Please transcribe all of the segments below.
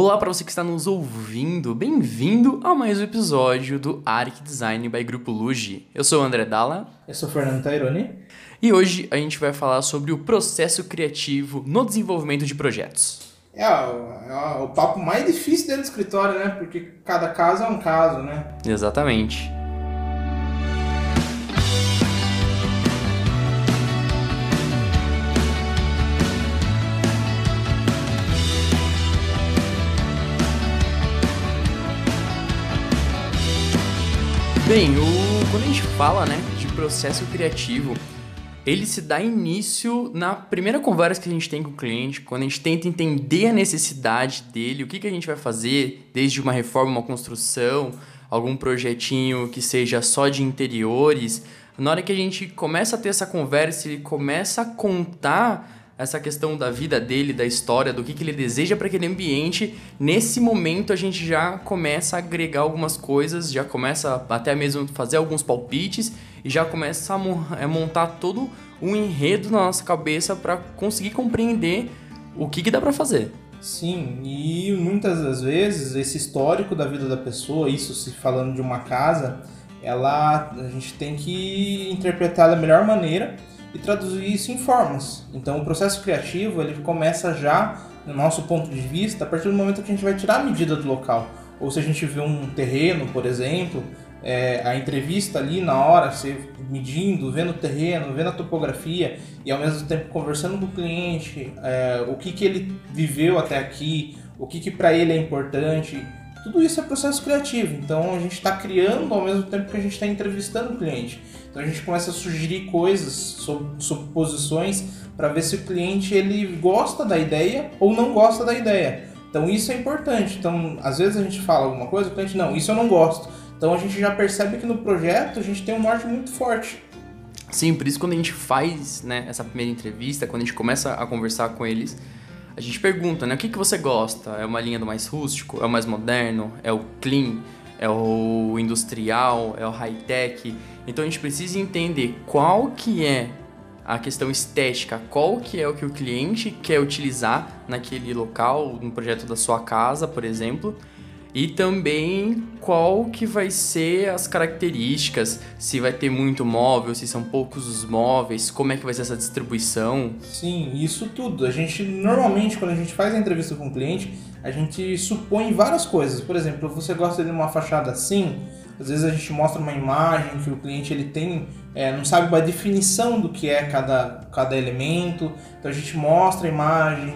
Olá para você que está nos ouvindo, bem-vindo a mais um episódio do Arc Design by Grupo Luge. Eu sou o André Dalla. Eu sou o Fernando Taironi. E hoje a gente vai falar sobre o processo criativo no desenvolvimento de projetos. É, é, o papo mais difícil dentro do escritório, né? Porque cada caso é um caso, né? Exatamente. Bem, o, quando a gente fala né, de processo criativo, ele se dá início na primeira conversa que a gente tem com o cliente, quando a gente tenta entender a necessidade dele, o que, que a gente vai fazer, desde uma reforma, uma construção, algum projetinho que seja só de interiores. Na hora que a gente começa a ter essa conversa, ele começa a contar essa questão da vida dele, da história, do que, que ele deseja para aquele ambiente, nesse momento a gente já começa a agregar algumas coisas, já começa até mesmo fazer alguns palpites e já começa a, montar todo um enredo na nossa cabeça para conseguir compreender o que, que dá para fazer. Sim, e muitas das vezes esse histórico da vida da pessoa, isso se falando de uma casa, ela a gente tem que interpretar da melhor maneira e traduzir isso em formas. Então o processo criativo ele começa já, no nosso ponto de vista, a partir do momento que a gente vai tirar a medida do local. Ou se a gente vê um terreno, por exemplo, é, a entrevista ali na hora, você medindo, vendo o terreno, vendo a topografia e ao mesmo tempo conversando com o cliente, é, o que, que ele viveu até aqui, o que, que para ele é importante. Tudo isso é processo criativo, então a gente está criando ao mesmo tempo que a gente está entrevistando o cliente. Então a gente começa a sugerir coisas, suposições, para ver se o cliente ele gosta da ideia ou não gosta da ideia. Então isso é importante. Então, às vezes a gente fala alguma coisa, o cliente, não, isso eu não gosto. Então a gente já percebe que no projeto a gente tem um norte muito forte. Sim, por isso quando a gente faz né, essa primeira entrevista, quando a gente começa a conversar com eles, a gente pergunta, né, o que, que você gosta? É uma linha do mais rústico? É o mais moderno? É o clean? É o industrial? É o high-tech? Então a gente precisa entender qual que é a questão estética, qual que é o que o cliente quer utilizar naquele local, no projeto da sua casa, por exemplo, e também qual que vai ser as características, se vai ter muito móvel, se são poucos os móveis, como é que vai ser essa distribuição. Sim, isso tudo. A gente normalmente quando a gente faz a entrevista com o cliente, a gente supõe várias coisas. Por exemplo, você gosta de uma fachada assim, às vezes a gente mostra uma imagem que o cliente ele tem, é, não sabe a definição do que é cada, cada elemento, então a gente mostra a imagem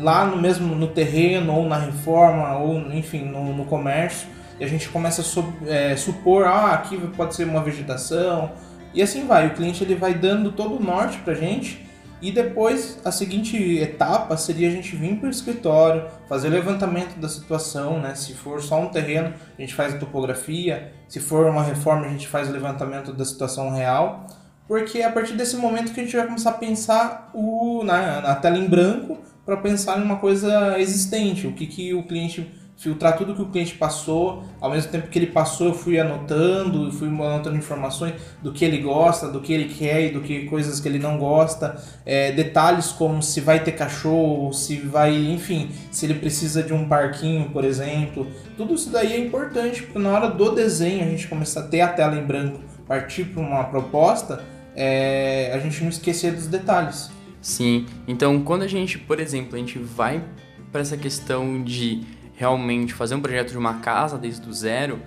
lá no mesmo no terreno ou na reforma ou enfim no, no comércio e a gente começa a é, supor, ah, aqui pode ser uma vegetação e assim vai. O cliente ele vai dando todo o norte para gente e depois, a seguinte etapa seria a gente vir para o escritório, fazer levantamento da situação, né? Se for só um terreno, a gente faz a topografia, se for uma reforma, a gente faz o levantamento da situação real, porque é a partir desse momento que a gente vai começar a pensar o, na, na tela em branco para pensar em uma coisa existente, o que, que o cliente filtrar tudo que o cliente passou, ao mesmo tempo que ele passou, eu fui anotando, fui anotando informações do que ele gosta, do que ele quer e do que coisas que ele não gosta, é, detalhes como se vai ter cachorro, se vai, enfim, se ele precisa de um parquinho, por exemplo, tudo isso daí é importante porque na hora do desenho a gente começar a ter a tela em branco, partir para uma proposta, é, a gente não esquecer dos detalhes. Sim, então quando a gente, por exemplo, a gente vai para essa questão de realmente fazer um projeto de uma casa desde o zero,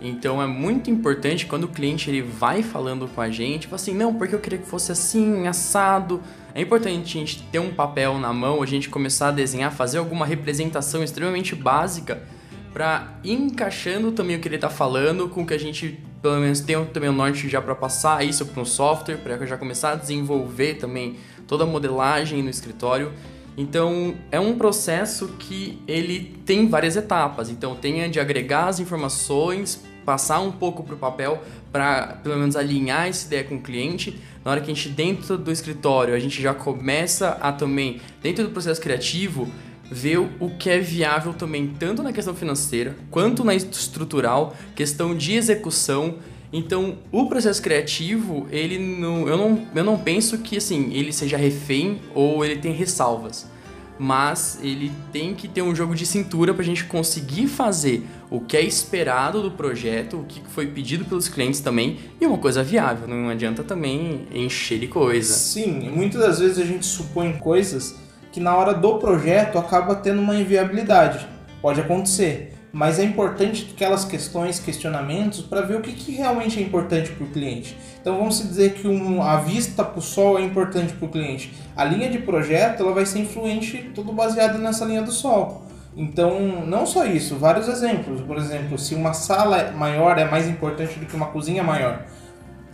então é muito importante quando o cliente ele vai falando com a gente, fala assim, não, porque eu queria que fosse assim, assado. É importante a gente ter um papel na mão, a gente começar a desenhar, fazer alguma representação extremamente básica para encaixando também o que ele está falando com que a gente pelo menos tenha também o norte já para passar isso para um software, para já começar a desenvolver também toda a modelagem no escritório então, é um processo que ele tem várias etapas. Então, tem a de agregar as informações, passar um pouco para o papel para, pelo menos, alinhar essa ideia com o cliente. Na hora que a gente, dentro do escritório, a gente já começa a também, dentro do processo criativo, ver o que é viável também, tanto na questão financeira, quanto na estrutural, questão de execução então, o processo criativo, ele não, eu, não, eu não penso que assim, ele seja refém ou ele tem ressalvas. mas ele tem que ter um jogo de cintura para a gente conseguir fazer o que é esperado do projeto, o que foi pedido pelos clientes também, e uma coisa viável, não adianta também encher de coisa. Sim, muitas das vezes a gente supõe coisas que na hora do projeto acaba tendo uma inviabilidade. Pode acontecer mas é importante aquelas questões, questionamentos, para ver o que, que, realmente é importante para o cliente. Então vamos dizer que um, a vista para o sol é importante para o cliente. A linha de projeto ela vai ser influente, tudo baseado nessa linha do sol. Então, não só isso, vários exemplos. Por exemplo, se uma sala maior é mais importante do que uma cozinha maior.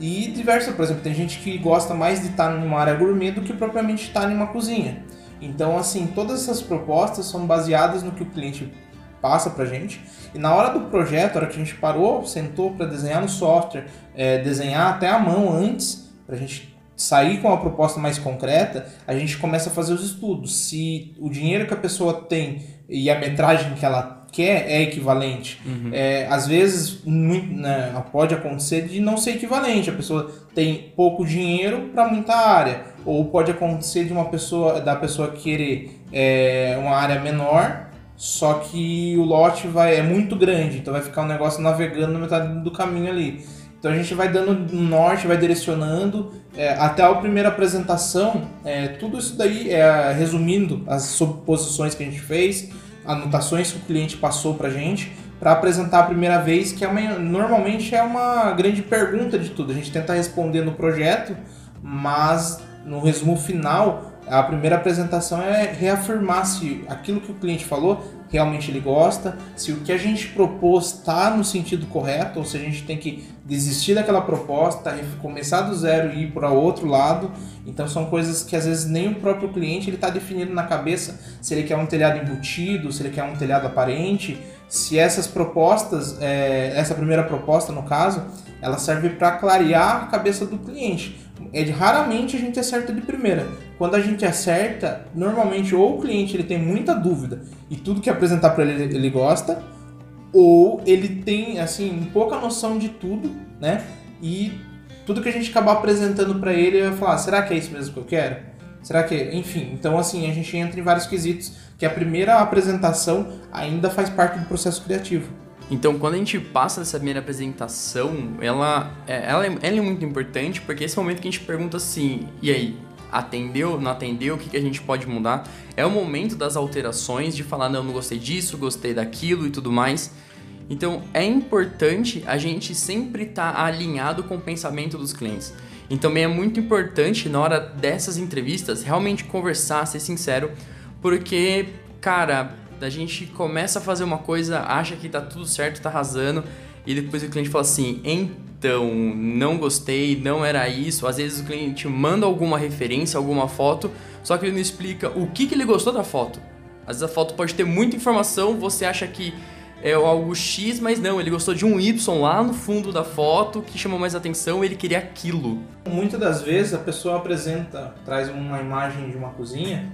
E diversas, por exemplo, tem gente que gosta mais de estar numa área gourmet do que propriamente estar em uma cozinha. Então, assim, todas essas propostas são baseadas no que o cliente passa pra gente. E na hora do projeto, na hora que a gente parou, sentou para desenhar no software, é, desenhar até a mão antes, pra gente sair com uma proposta mais concreta, a gente começa a fazer os estudos. Se o dinheiro que a pessoa tem e a metragem que ela quer é equivalente. Uhum. É, às vezes muito, né, pode acontecer de não ser equivalente. A pessoa tem pouco dinheiro para muita área. Ou pode acontecer de uma pessoa da pessoa querer é, uma área menor só que o lote vai, é muito grande, então vai ficar um negócio navegando na metade do caminho ali. Então a gente vai dando norte, vai direcionando. É, até a primeira apresentação, é, tudo isso daí é resumindo as suposições que a gente fez, anotações que o cliente passou para gente, para apresentar a primeira vez, que é uma, normalmente é uma grande pergunta de tudo. A gente tenta responder no projeto, mas no resumo final a primeira apresentação é reafirmar se aquilo que o cliente falou realmente ele gosta, se o que a gente propôs está no sentido correto, ou se a gente tem que desistir daquela proposta, começar do zero e ir para outro lado. Então são coisas que às vezes nem o próprio cliente ele está definindo na cabeça se ele quer um telhado embutido, se ele quer um telhado aparente, se essas propostas, é, essa primeira proposta no caso, ela serve para clarear a cabeça do cliente. É raramente a gente acerta de primeira. Quando a gente acerta, normalmente ou o cliente ele tem muita dúvida e tudo que apresentar para ele ele gosta, ou ele tem assim pouca noção de tudo, né? E tudo que a gente acabar apresentando para ele, ele vai falar: será que é isso mesmo que eu quero? Será que, enfim, então assim a gente entra em vários quesitos que a primeira apresentação ainda faz parte do processo criativo. Então, quando a gente passa dessa primeira apresentação, ela, é, ela, é, ela é muito importante porque esse momento que a gente pergunta assim: e aí, atendeu, não atendeu, o que, que a gente pode mudar? É o momento das alterações, de falar: não, não gostei disso, gostei daquilo e tudo mais. Então, é importante a gente sempre estar tá alinhado com o pensamento dos clientes. E também é muito importante, na hora dessas entrevistas, realmente conversar, ser sincero, porque, cara, a gente começa a fazer uma coisa, acha que tá tudo certo, tá arrasando, e depois o cliente fala assim: então, não gostei, não era isso. Às vezes o cliente manda alguma referência, alguma foto, só que ele não explica o que, que ele gostou da foto. Às vezes a foto pode ter muita informação, você acha que é algo X, mas não, ele gostou de um Y lá no fundo da foto que chamou mais atenção, ele queria aquilo. Muitas das vezes a pessoa apresenta, traz uma imagem de uma cozinha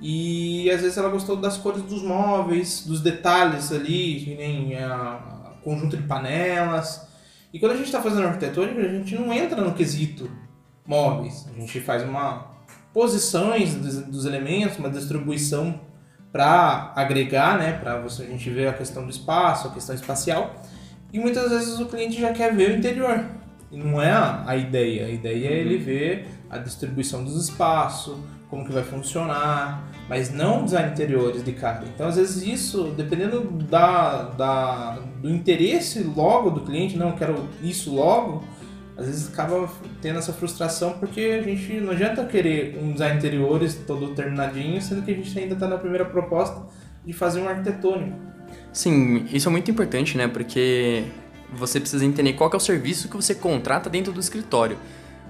e às vezes ela gostou das cores dos móveis, dos detalhes ali, que nem a conjunto de panelas. E quando a gente está fazendo arquitetônica, a gente não entra no quesito móveis. A gente faz uma posições dos elementos, uma distribuição para agregar, né, para você a gente ver a questão do espaço, a questão espacial. E muitas vezes o cliente já quer ver o interior. E não é a ideia. A ideia é ele ver a distribuição dos espaços, como que vai funcionar, mas não design interiores de cara. Então, às vezes isso, dependendo da, da, do interesse logo do cliente, não quero isso logo, às vezes acaba tendo essa frustração porque a gente não adianta querer um design interiores todo terminadinho, sendo que a gente ainda está na primeira proposta de fazer um arquitetônico. Sim, isso é muito importante, né? Porque você precisa entender qual é o serviço que você contrata dentro do escritório.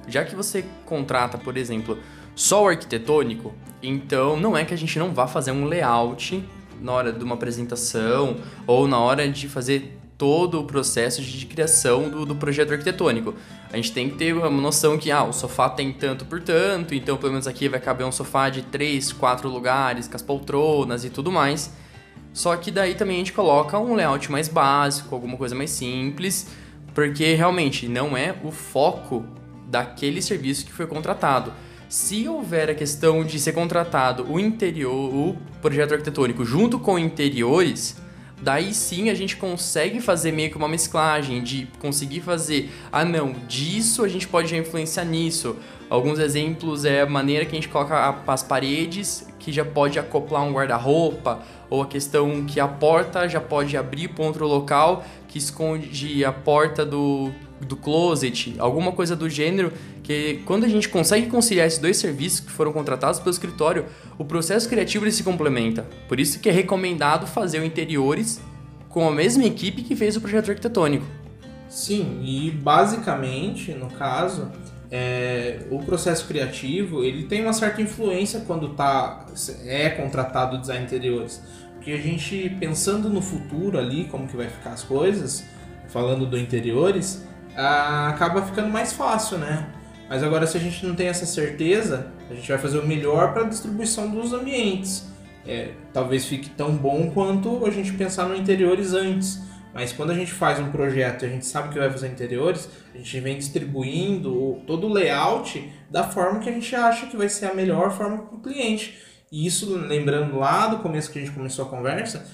Já que você contrata, por exemplo, só o arquitetônico, então não é que a gente não vá fazer um layout na hora de uma apresentação ou na hora de fazer todo o processo de criação do, do projeto arquitetônico. A gente tem que ter uma noção que ah, o sofá tem tanto por tanto, então pelo menos aqui vai caber um sofá de 3, 4 lugares, com as poltronas e tudo mais. Só que daí também a gente coloca um layout mais básico, alguma coisa mais simples, porque realmente não é o foco daquele serviço que foi contratado. Se houver a questão de ser contratado o interior, o projeto arquitetônico junto com interiores, daí sim a gente consegue fazer meio que uma mesclagem de conseguir fazer, ah não, disso a gente pode já influenciar nisso. Alguns exemplos é a maneira que a gente coloca as paredes, que já pode acoplar um guarda-roupa, ou a questão que a porta já pode abrir para outro local que esconde a porta do, do closet, alguma coisa do gênero, que quando a gente consegue conciliar esses dois serviços que foram contratados pelo escritório, o processo criativo se complementa. Por isso que é recomendado fazer o interiores com a mesma equipe que fez o projeto arquitetônico. Sim, e basicamente, no caso, é, o processo criativo ele tem uma certa influência quando tá, é contratado o design interiores. Porque a gente, pensando no futuro ali, como que vai ficar as coisas, falando do interiores, ah, acaba ficando mais fácil, né? Mas agora, se a gente não tem essa certeza, a gente vai fazer o melhor para a distribuição dos ambientes. É, talvez fique tão bom quanto a gente pensar no interiores antes. Mas quando a gente faz um projeto e a gente sabe que vai fazer interiores, a gente vem distribuindo todo o layout da forma que a gente acha que vai ser a melhor forma para o cliente. E isso, lembrando lá do começo que a gente começou a conversa,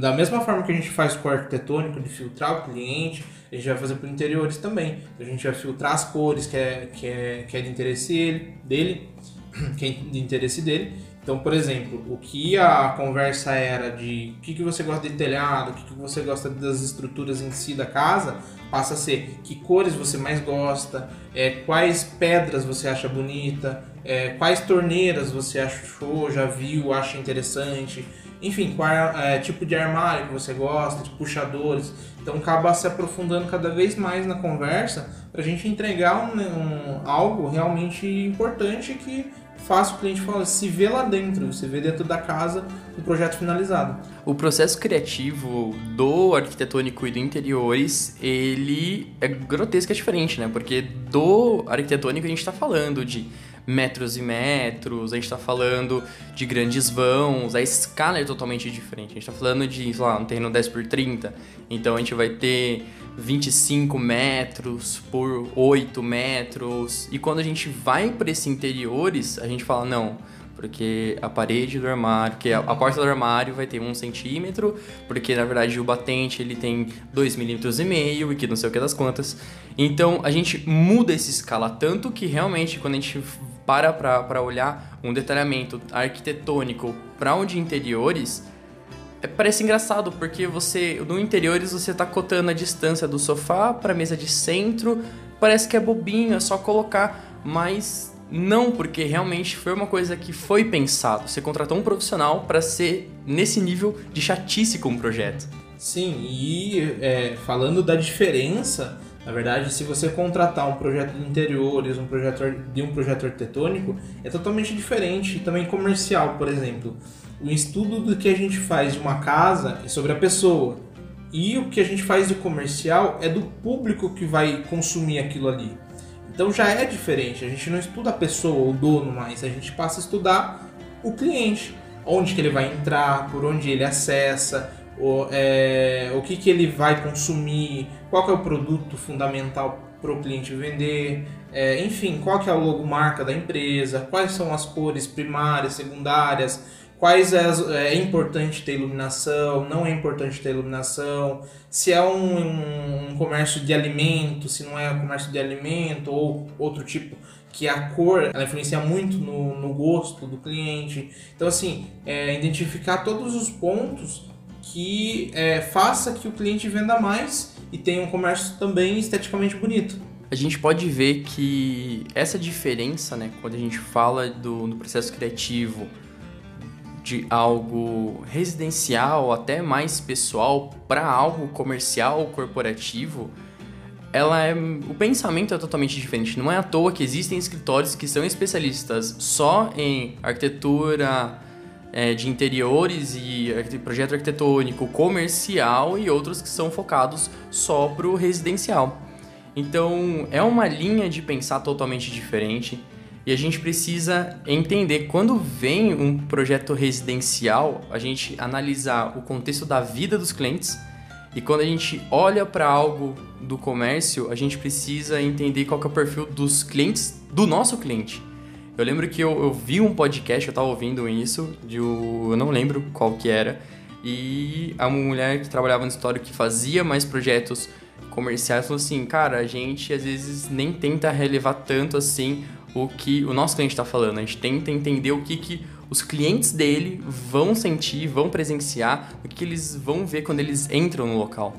da mesma forma que a gente faz com o arquitetônico de filtrar o cliente, a gente vai fazer para interiores também. A gente vai filtrar as cores que é, que é, que é de interesse dele, que é de interesse dele, então, por exemplo, o que a conversa era de o que, que você gosta de telhado, o que, que você gosta das estruturas em si da casa, passa a ser que cores você mais gosta, é, quais pedras você acha bonita, é, quais torneiras você achou, já viu, acha interessante, enfim, qual é, tipo de armário que você gosta, de puxadores. Então acaba se aprofundando cada vez mais na conversa para a gente entregar um, um, algo realmente importante que fácil o cliente fala, se vê lá dentro, você vê dentro da casa o projeto finalizado. O processo criativo do arquitetônico e do interiores, ele é grotesco, é diferente, né? Porque do arquitetônico a gente está falando de metros e metros, a gente está falando de grandes vãos, a escala é totalmente diferente. A gente está falando de, sei lá, um terreno 10 por 30, então a gente vai ter 25 metros por 8 metros. E quando a gente vai para esses interiores, a gente fala, não, porque a parede do armário, que a, porta do armário vai ter um centímetro, porque na verdade o batente ele tem dois milímetros e meio e que não sei o que das quantas. Então a gente muda essa escala tanto que realmente quando a gente para para olhar um detalhamento arquitetônico para um de interiores, é, parece engraçado, porque você, no interiores, você tá cotando a distância do sofá para a mesa de centro. Parece que é bobinho, é só colocar, mas não, porque realmente foi uma coisa que foi pensado. Você contratou um profissional para ser nesse nível de chatice com o projeto. Sim, e é, falando da diferença, na verdade, se você contratar um projeto de interiores, um projeto de um projeto arquitetônico, é totalmente diferente, também comercial, por exemplo o estudo do que a gente faz de uma casa é sobre a pessoa. E o que a gente faz de comercial é do público que vai consumir aquilo ali. Então já é diferente. A gente não estuda a pessoa, o dono mais, a gente passa a estudar o cliente, onde que ele vai entrar, por onde ele acessa, o, é, o que, que ele vai consumir, qual é o produto fundamental para o cliente vender, é, enfim, qual que é a logomarca da empresa, quais são as cores primárias, secundárias, quais é, é, importante ter iluminação, não é importante ter iluminação, se é um, um, comércio de alimento, se não é um comércio de alimento ou outro tipo, que a cor ela influencia muito no, no gosto do cliente. Então, assim, é, identificar todos os pontos que é, faça que o cliente venda mais e tenha um comércio também esteticamente bonito. A gente pode ver que essa diferença, né, quando a gente fala do, do processo criativo, de algo residencial, até mais pessoal, para algo comercial, corporativo, ela é o pensamento é totalmente diferente. Não é à toa que existem escritórios que são especialistas só em arquitetura é, de interiores e projeto arquitetônico comercial e outros que são focados só para o residencial. Então é uma linha de pensar totalmente diferente. E a gente precisa entender quando vem um projeto residencial, a gente analisar o contexto da vida dos clientes. E quando a gente olha para algo do comércio, a gente precisa entender qual é o perfil dos clientes do nosso cliente. Eu lembro que eu, eu vi um podcast, eu tava ouvindo isso, de o, eu não lembro qual que era, e a mulher que trabalhava no histórico que fazia mais projetos comerciais falou assim, cara, a gente às vezes nem tenta relevar tanto assim o que o nosso cliente está falando, a gente tenta entender o que, que os clientes dele vão sentir, vão presenciar, o que eles vão ver quando eles entram no local.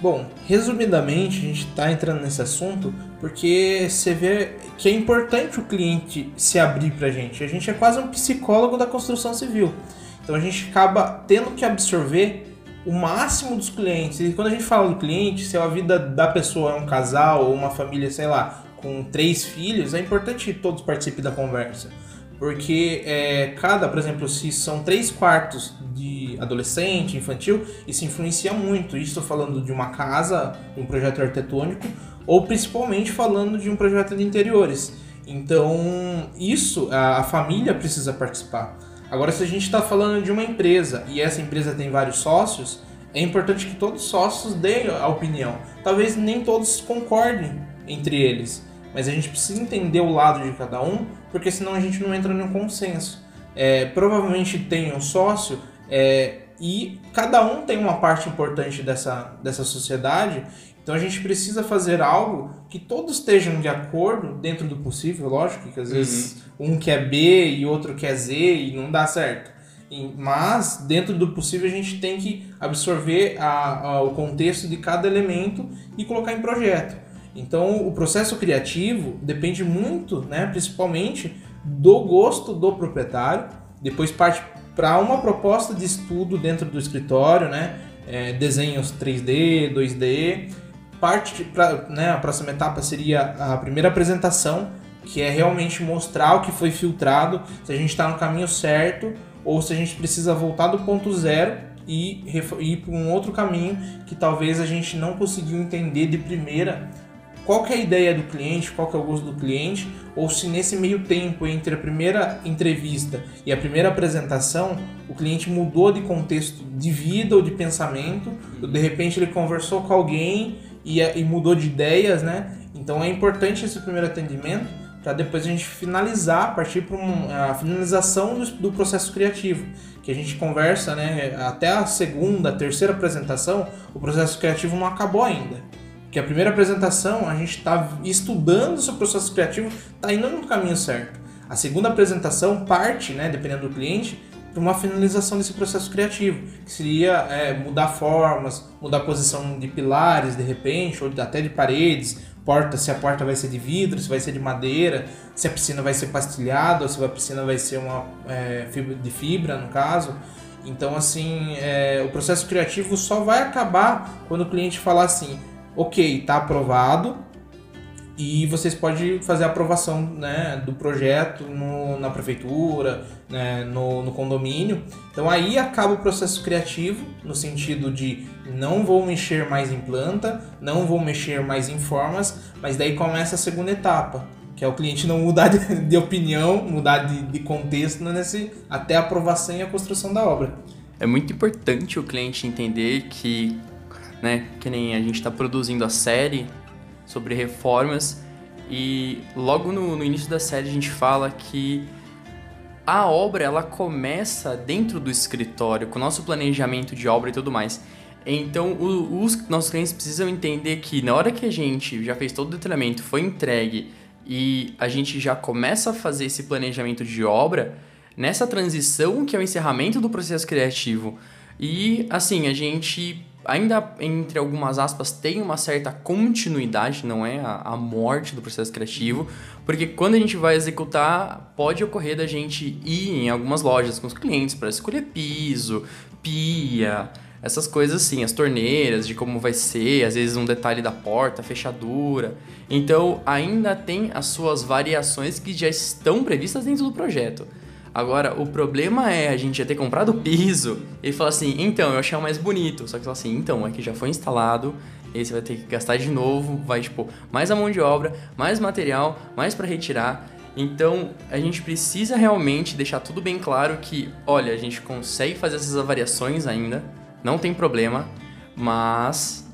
Bom, resumidamente, a gente está entrando nesse assunto porque você vê que é importante o cliente se abrir para a gente. A gente é quase um psicólogo da construção civil. Então a gente acaba tendo que absorver o máximo dos clientes. E quando a gente fala do cliente, se a vida da pessoa é um casal ou uma família, sei lá, com três filhos, é importante que todos participem da conversa. Porque é, cada, por exemplo, se são três quartos de adolescente, infantil, isso influencia muito. Isso falando de uma casa, um projeto arquitetônico, ou principalmente falando de um projeto de interiores. Então, isso a, a família precisa participar. Agora, se a gente está falando de uma empresa e essa empresa tem vários sócios, é importante que todos os sócios deem a opinião. Talvez nem todos concordem entre eles, mas a gente precisa entender o lado de cada um, porque senão a gente não entra um consenso. É, provavelmente tem um sócio é, e cada um tem uma parte importante dessa, dessa sociedade, então a gente precisa fazer algo que todos estejam de acordo, dentro do possível, lógico, que às uhum. vezes um quer B e outro quer Z e não dá certo. Mas, dentro do possível, a gente tem que absorver a, a, o contexto de cada elemento e colocar em projeto. Então, o processo criativo depende muito, né, principalmente, do gosto do proprietário. Depois parte para uma proposta de estudo dentro do escritório, né, é, desenhos 3D, 2D. Parte para né, a próxima etapa seria a primeira apresentação, que é realmente mostrar o que foi filtrado, se a gente está no caminho certo ou se a gente precisa voltar do ponto zero e ir para um outro caminho que talvez a gente não conseguiu entender de primeira qual que é a ideia do cliente, qual que é o gosto do cliente, ou se nesse meio tempo entre a primeira entrevista e a primeira apresentação, o cliente mudou de contexto de vida ou de pensamento, ou de repente ele conversou com alguém e, e mudou de ideias, né? Então é importante esse primeiro atendimento para depois a gente finalizar, partir para a finalização do, do, processo criativo, que a gente conversa, né? Até a segunda, terceira apresentação, o processo criativo não acabou ainda que a primeira apresentação a gente está estudando seu processo criativo, está indo no caminho certo. A segunda apresentação parte, né, dependendo do cliente, para uma finalização desse processo criativo, que seria é, mudar formas, mudar a posição de pilares de repente, ou até de paredes, porta, se a porta vai ser de vidro, se vai ser de madeira, se a piscina vai ser pastilhada, ou se a piscina vai ser uma é, de fibra, no caso. Então, assim, é, o processo criativo só vai acabar quando o cliente falar assim: ok, está aprovado e vocês podem fazer a aprovação né, do projeto no, na prefeitura, né, no, no, condomínio. Então aí acaba o processo criativo, no sentido de não vou mexer mais em planta, não vou mexer mais em formas, mas daí começa a segunda etapa, que é o cliente não mudar de, opinião, mudar de, de contexto nesse, até a aprovação e a construção da obra. É muito importante o cliente entender que né? Que nem a gente está produzindo a série sobre reformas e logo no, no, início da série a gente fala que a obra ela começa dentro do escritório com o nosso planejamento de obra e tudo mais. Então o, os nossos clientes precisam entender que na hora que a gente já fez todo o detalhamento, foi entregue e a gente já começa a fazer esse planejamento de obra, nessa transição que é o encerramento do processo criativo. E assim, a gente ainda entre algumas aspas tem uma certa continuidade, não é a, a, morte do processo criativo, porque quando a gente vai executar, pode ocorrer da gente ir em algumas lojas com os clientes para escolher piso, pia, essas coisas assim, as torneiras, de como vai ser, às vezes um detalhe da porta, fechadura. Então ainda tem as suas variações que já estão previstas dentro do projeto. Agora, o problema é a gente já ter comprado o piso e falar assim, então, eu achei o mais bonito. Só que assim, então, que já foi instalado, e aí você vai ter que gastar de novo, vai, tipo, mais a mão de obra, mais material, mais para retirar. Então, a gente precisa realmente deixar tudo bem claro que, olha, a gente consegue fazer essas variações ainda, não tem problema, mas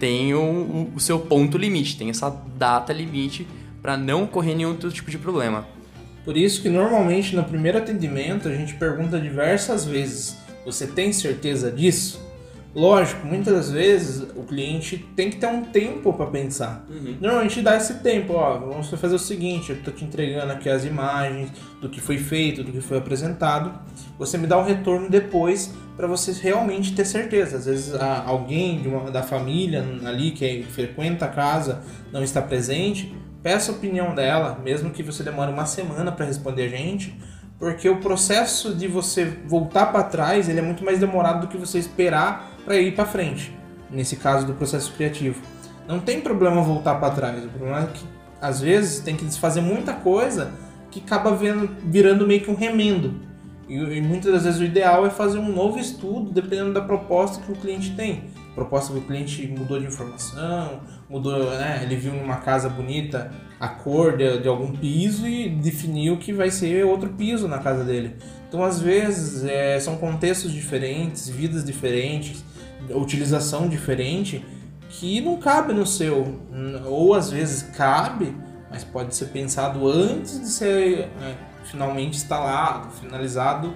tem o, o seu ponto limite, tem essa data limite para não correr nenhum outro tipo de problema. Por isso que normalmente no primeiro atendimento a gente pergunta diversas vezes: você tem certeza disso? Lógico, muitas vezes o cliente tem que ter um tempo para pensar. Uhum. Normalmente dá esse tempo, ó, vamos fazer o seguinte, eu tô te entregando aqui as imagens do que foi feito, do que foi apresentado. Você me dá um retorno depois para você realmente ter certeza. Às vezes alguém uma, da família ali que frequenta a casa não está presente, peça a opinião dela, mesmo que você demore uma semana para responder a gente, porque o processo de você voltar para trás ele é muito mais demorado do que você esperar para ir para frente. Nesse caso do processo criativo, não tem problema voltar para trás. O problema é que às vezes tem que desfazer muita coisa que acaba virando meio que um remendo. E, e, muitas das vezes o ideal é fazer um novo estudo dependendo da proposta que o cliente tem. Proposta que o cliente mudou de informação, mudou, né, ele viu numa casa bonita a cor de, de, algum piso e definiu que vai ser outro piso na casa dele. Então, às vezes, é, são contextos diferentes, vidas diferentes, utilização diferente, que não cabe no seu. Ou às vezes cabe, mas pode ser pensado antes de ser é, finalmente instalado, finalizado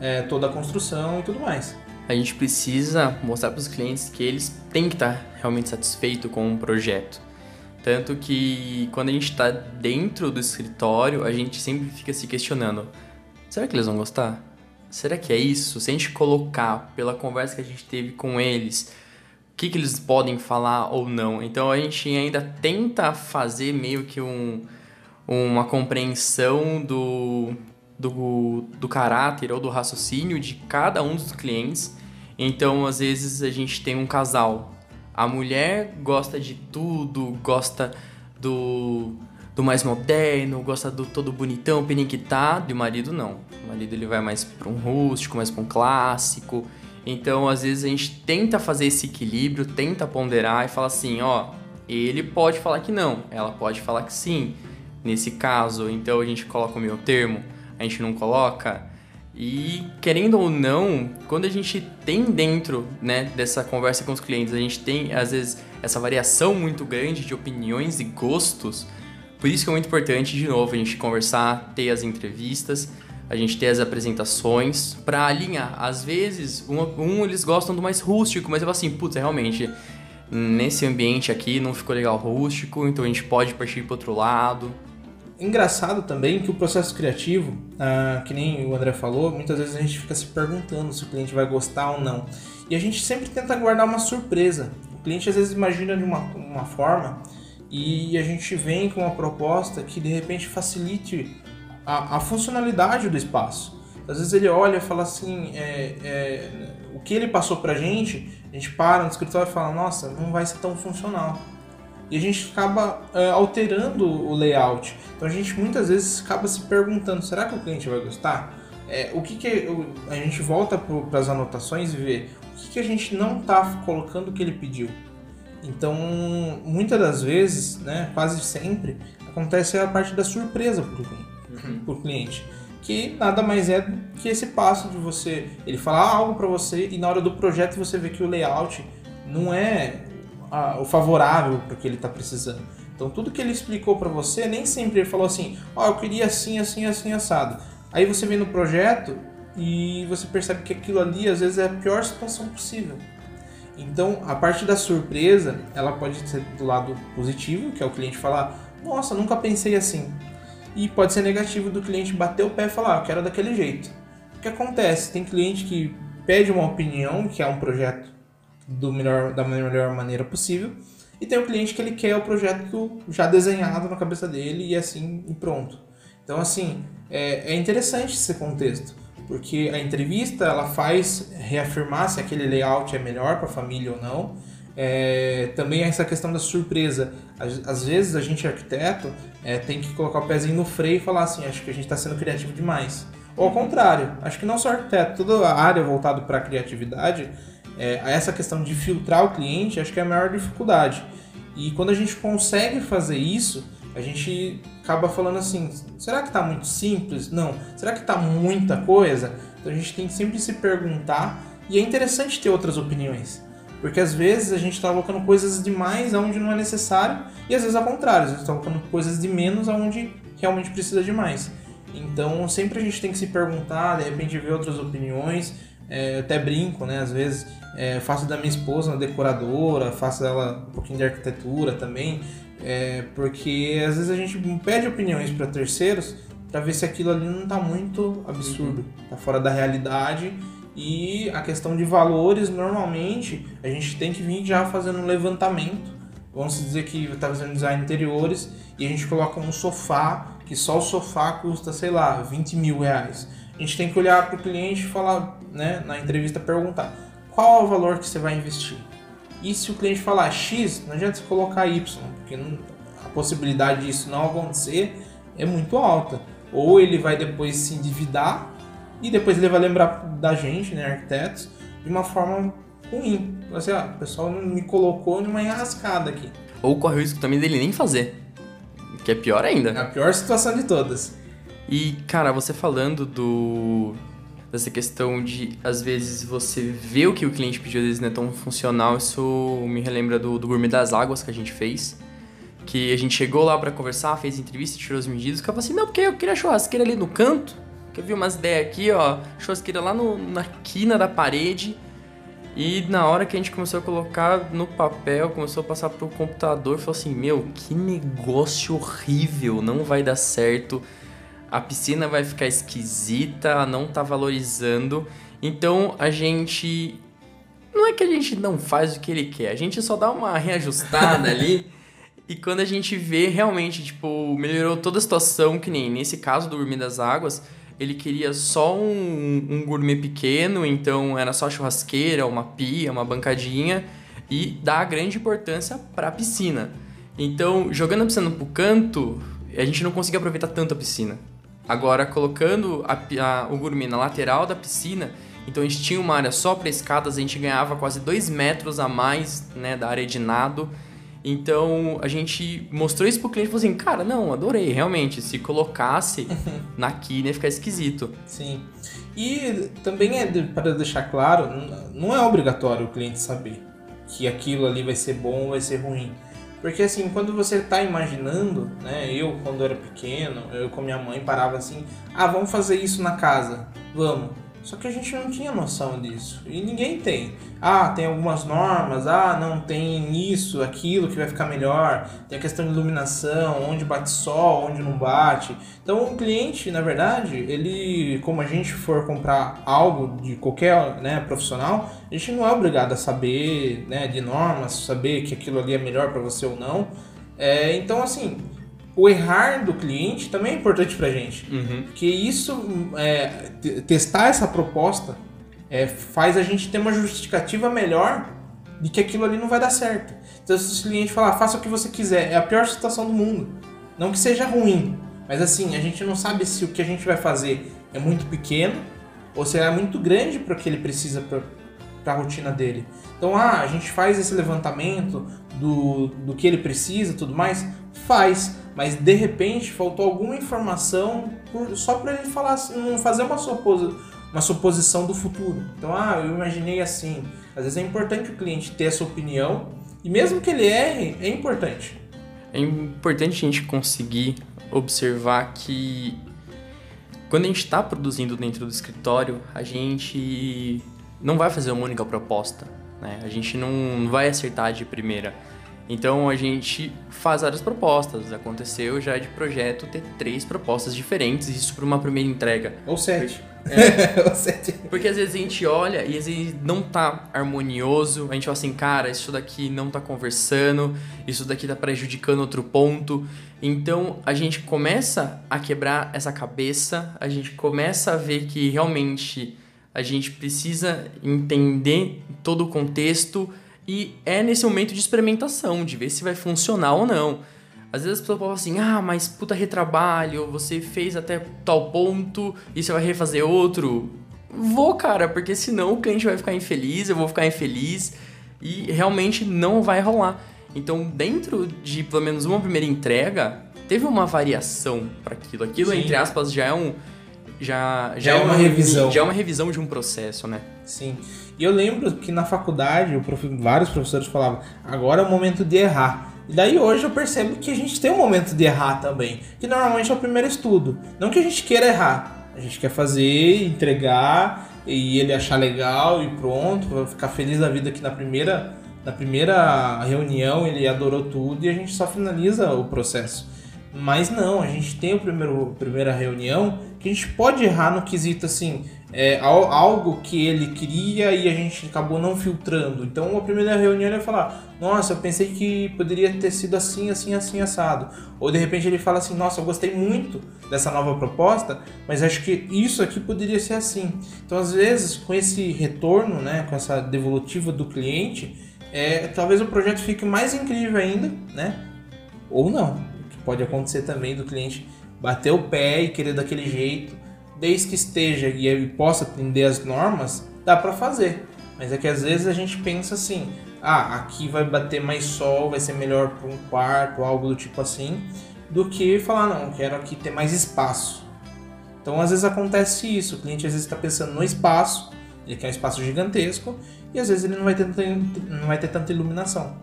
é, toda a construção e tudo mais. A gente precisa mostrar para os clientes que eles têm que estar realmente satisfeitos com o projeto. Tanto que quando a gente está dentro do escritório, a gente sempre fica se questionando: será que eles vão gostar? Será que é isso? Se a gente colocar pela conversa que a gente teve com eles, o que, que eles podem falar ou não? Então a gente ainda tenta fazer meio que um, uma compreensão do, do, do caráter ou do raciocínio de cada um dos clientes. Então, às vezes, a gente tem um casal. A mulher gosta de tudo, gosta do, do mais moderno, gosta do todo bonitão, peniquitado, e o marido não. O marido ele vai mais para um rústico, mais para um clássico. Então, às vezes, a gente tenta fazer esse equilíbrio, tenta ponderar e fala assim: ó, ele pode falar que não, ela pode falar que sim nesse caso, então a gente coloca o meu termo, a gente não coloca. E querendo ou não, quando a gente tem dentro né, dessa conversa com os clientes, a gente tem às vezes essa variação muito grande de opiniões e gostos. Por isso que é muito importante, de novo, a gente conversar, ter as entrevistas, a gente ter as apresentações para alinhar. Às vezes, um, um, eles gostam do mais rústico, mas eu falo assim, putz, realmente, nesse ambiente aqui não ficou legal rústico, então a gente pode partir para outro lado engraçado também que o processo criativo, ah, que nem o André falou, muitas vezes a gente fica se perguntando se o cliente vai gostar ou não. E a gente sempre tenta guardar uma surpresa. O cliente às vezes imagina de uma, uma forma e a gente vem com uma proposta que de repente facilite a, a funcionalidade do espaço. Às vezes ele olha e fala assim, é, é, o que ele passou pra gente, a gente para no escritório e fala, nossa, não vai ser tão funcional e a gente acaba uh, alterando o layout. Então a gente muitas vezes acaba se perguntando: será que o cliente vai gostar? É, o que, que a gente volta para as anotações e vê o que, que a gente não está colocando que ele pediu. Então, muitas das vezes, né, quase sempre, acontece a parte da surpresa para o cliente, uhum. cliente, que nada mais é que esse passo de você ele falar algo para você e na hora do projeto você vê que o layout não é a, o favorável para o que ele está precisando. Então tudo que ele explicou para você, nem sempre ele falou assim, ó, oh, eu queria assim, assim, assim, assado. Aí você vem no projeto e você percebe que aquilo ali às vezes é a pior situação possível. Então a parte da surpresa, ela pode ser do lado positivo, que é o cliente falar, nossa, nunca pensei assim. E pode ser negativo do cliente bater o pé e falar, ah, eu quero daquele jeito. O que acontece? Tem cliente que pede uma opinião, que é um projeto do melhor, da melhor maneira possível. E tem o cliente que ele quer o projeto já desenhado na cabeça dele e assim e pronto. Então assim é, é interessante esse contexto, porque a entrevista ela faz reafirmar se aquele layout é melhor para a família ou não. É, também essa questão da surpresa. Às, às vezes a gente arquiteto é, tem que colocar o pezinho no freio e falar assim, acho que a gente está sendo criativo demais. Ou ao contrário, acho que não só arquiteto, toda a área voltada para a criatividade é, essa questão de filtrar o cliente, acho que é a maior dificuldade. E quando a gente consegue fazer isso, a gente acaba falando assim: será que está muito simples? Não. Será que está muita coisa? Então a gente tem que sempre se perguntar. E é interessante ter outras opiniões. Porque às vezes a gente está colocando coisas demais aonde não é necessário, e às vezes ao contrário, a gente está colocando coisas de menos aonde realmente precisa de mais. Então sempre a gente tem que se perguntar, de repente ver outras opiniões. É, eu até brinco, né? Às vezes é, faço da minha esposa uma decoradora, faço ela um pouquinho de arquitetura também, é, porque às vezes a gente pede opiniões para terceiros para ver se aquilo ali não está muito absurdo, está fora da realidade. E a questão de valores, normalmente, a gente tem que vir já fazendo um levantamento. Vamos dizer que está fazendo design interiores e a gente coloca um sofá, que só o sofá custa, sei lá, 20 mil reais. A gente tem que olhar para o cliente e falar, né, na entrevista, perguntar qual é o valor que você vai investir. E se o cliente falar X, não adianta você colocar Y, porque não, a possibilidade disso não acontecer é muito alta ou ele vai depois se endividar e depois ele vai lembrar da gente, né, arquitetos, de uma forma ruim. Assim, ah, o pessoal me colocou numa enrascada aqui. Ou corre o risco também dele nem fazer, que é pior ainda. É a pior situação de todas. E, cara, você falando do dessa questão de, às vezes, você vê o que o cliente pediu, às vezes não é tão funcional, isso me relembra do, do Gourmet das Águas que a gente fez que a gente chegou lá para conversar, fez entrevista, tirou os medidas, o cara falou assim, não, porque eu queria churrasqueira ali no canto, que eu vi umas ideias aqui, ó, churrasqueira lá no, na quina da parede, e na hora que a gente começou a colocar no papel, começou a passar pro computador, falou assim, meu, que negócio horrível, não vai dar certo, a piscina vai ficar esquisita, não tá valorizando, então a gente... Não é que a gente não faz o que ele quer, a gente só dá uma reajustada ali e quando a gente vê realmente, tipo, melhorou toda a situação, que nem nesse caso do Gourmet das Águas, ele queria só um, um gourmet pequeno, então era só churrasqueira, uma pia, uma bancadinha, e dá grande importância para a piscina. Então, jogando a piscina pro canto, a gente não conseguia aproveitar tanto a piscina. Agora, colocando a, a, o gourmet na lateral da piscina, então a gente tinha uma área só para escadas, a gente ganhava quase 2 metros a mais né, da área de nado. Então a gente mostrou isso pro cliente e falou assim: cara, não, adorei, realmente. Se colocasse na quina ia ficar esquisito. Sim. E também é para deixar claro: não é obrigatório o cliente saber que aquilo ali vai ser bom ou vai ser ruim. Porque assim, quando você está imaginando, né? Eu, quando era pequeno, eu com minha mãe parava assim: ah, vamos fazer isso na casa, vamos. Só que a gente não tinha noção disso. E ninguém tem. Ah, tem algumas normas, ah, não tem isso, aquilo que vai ficar melhor. Tem a questão de iluminação, onde bate sol, onde não bate. Então o cliente, na verdade, ele, como a gente for comprar algo de qualquer né, profissional, a gente não é obrigado a saber né, de normas, saber que aquilo ali é melhor para você ou não. É, então, assim, o errar do cliente também é importante pra gente. Uhum. Porque isso, é, testar essa proposta é, faz a gente ter uma justificativa melhor de que aquilo ali não vai dar certo. Então se o cliente falar, faça o que você quiser, é a pior situação do mundo. Não que seja ruim, mas assim, a gente não sabe se o que a gente vai fazer é muito pequeno ou se é muito grande para o que ele precisa para a rotina dele. Então, ah, a gente faz esse levantamento do, do que ele precisa tudo mais, faz mas de repente faltou alguma informação por, só para ele falar, não fazer uma, suposi, uma suposição do futuro. Então, ah, eu imaginei assim. Às vezes é importante o cliente ter essa opinião e mesmo que ele erre, é importante. É importante a gente conseguir observar que quando a gente está produzindo dentro do escritório, a gente não vai fazer uma única proposta. Né? A gente não vai acertar de primeira então a gente faz várias propostas. Aconteceu já de projeto ter três propostas diferentes, isso para uma primeira entrega. Ou sete. É. Ou sete. Porque às vezes a gente olha e às vezes não tá harmonioso, a gente fala assim, cara, isso daqui não tá conversando, isso daqui tá prejudicando outro ponto. Então a gente começa a quebrar essa cabeça, a gente começa a ver que realmente a gente precisa entender todo o contexto e é nesse momento de experimentação, de ver se vai funcionar ou não. Às vezes as pessoas falam assim, ah, mas puta retrabalho, você fez até tal ponto e você vai refazer outro. Vou, cara, porque senão o cliente vai ficar infeliz, eu vou ficar infeliz e realmente não vai rolar. Então, dentro de pelo menos uma primeira entrega, teve uma variação para aquilo. Aquilo, Sim. entre aspas, já é um. Já, já, já é uma revisão. Já é uma revisão de um processo, né? Sim. E eu lembro que na faculdade prof... vários professores falavam: agora é o momento de errar. E daí hoje eu percebo que a gente tem um momento de errar também, que normalmente é o primeiro estudo. Não que a gente queira errar, a gente quer fazer, entregar e ele achar legal e pronto, vai ficar feliz da vida que na primeira na primeira reunião ele adorou tudo e a gente só finaliza o processo. Mas não, a gente tem primeiro primeira reunião que a gente pode errar no quesito assim, é, algo que ele queria e a gente acabou não filtrando. Então, a primeira reunião ele vai falar: Nossa, eu pensei que poderia ter sido assim, assim, assim, assado. Ou de repente ele fala assim: Nossa, eu gostei muito dessa nova proposta, mas acho que isso aqui poderia ser assim. Então, às vezes, com esse retorno, né, com essa devolutiva do cliente, é, talvez o projeto fique mais incrível ainda, né? Ou não. Pode acontecer também do cliente bater o pé e querer daquele jeito desde que esteja e possa atender as normas, dá para fazer. Mas é que às vezes a gente pensa assim: ah, aqui vai bater mais sol, vai ser melhor para um quarto, algo do tipo assim, do que falar, não, quero aqui ter mais espaço. Então às vezes acontece isso: o cliente às vezes está pensando no espaço, ele quer um espaço gigantesco, e às vezes ele não vai ter, não vai ter tanta iluminação.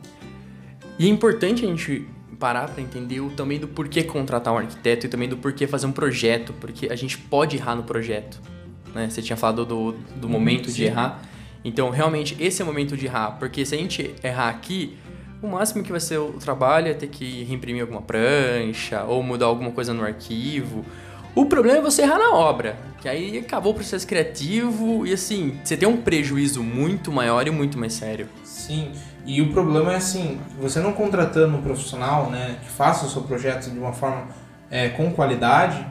E é importante a gente parar para entender o, também do porquê contratar um arquiteto e também do porquê fazer um projeto, porque a gente pode errar no projeto. Né? Você tinha falado do, do momento Sim. de errar. Então, realmente, esse é o momento de errar, porque se a gente errar aqui, o máximo que vai ser o trabalho é ter que reimprimir alguma prancha ou mudar alguma coisa no arquivo. O problema é você errar na obra, que aí acabou o processo criativo e assim, você tem um prejuízo muito maior e muito mais sério. Sim, e o problema é assim, você não contratando um profissional né, que faça o seu projeto de uma forma é, com qualidade,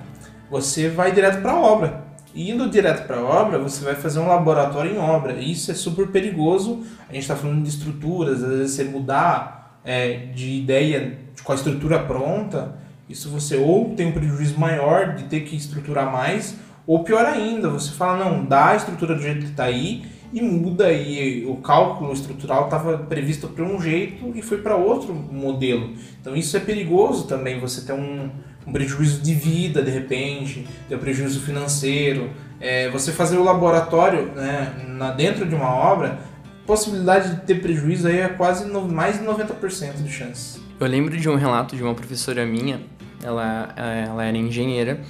você vai direto para a obra. E indo direto para a obra, você vai fazer um laboratório em obra. E isso é super perigoso. A gente está falando de estruturas, às vezes você mudar é, de ideia com a estrutura pronta, isso você ou tem um prejuízo maior de ter que estruturar mais, ou pior ainda, você fala, não, dá a estrutura do jeito que está aí e muda e o cálculo estrutural estava previsto para um jeito e foi para outro modelo. Então isso é perigoso também, você ter um, um prejuízo de vida de repente, ter um prejuízo financeiro. É, você fazer o laboratório né, na, dentro de uma obra, possibilidade de ter prejuízo aí é quase no, mais de 90% de chance. Eu lembro de um relato de uma professora minha, ela, ela era engenheira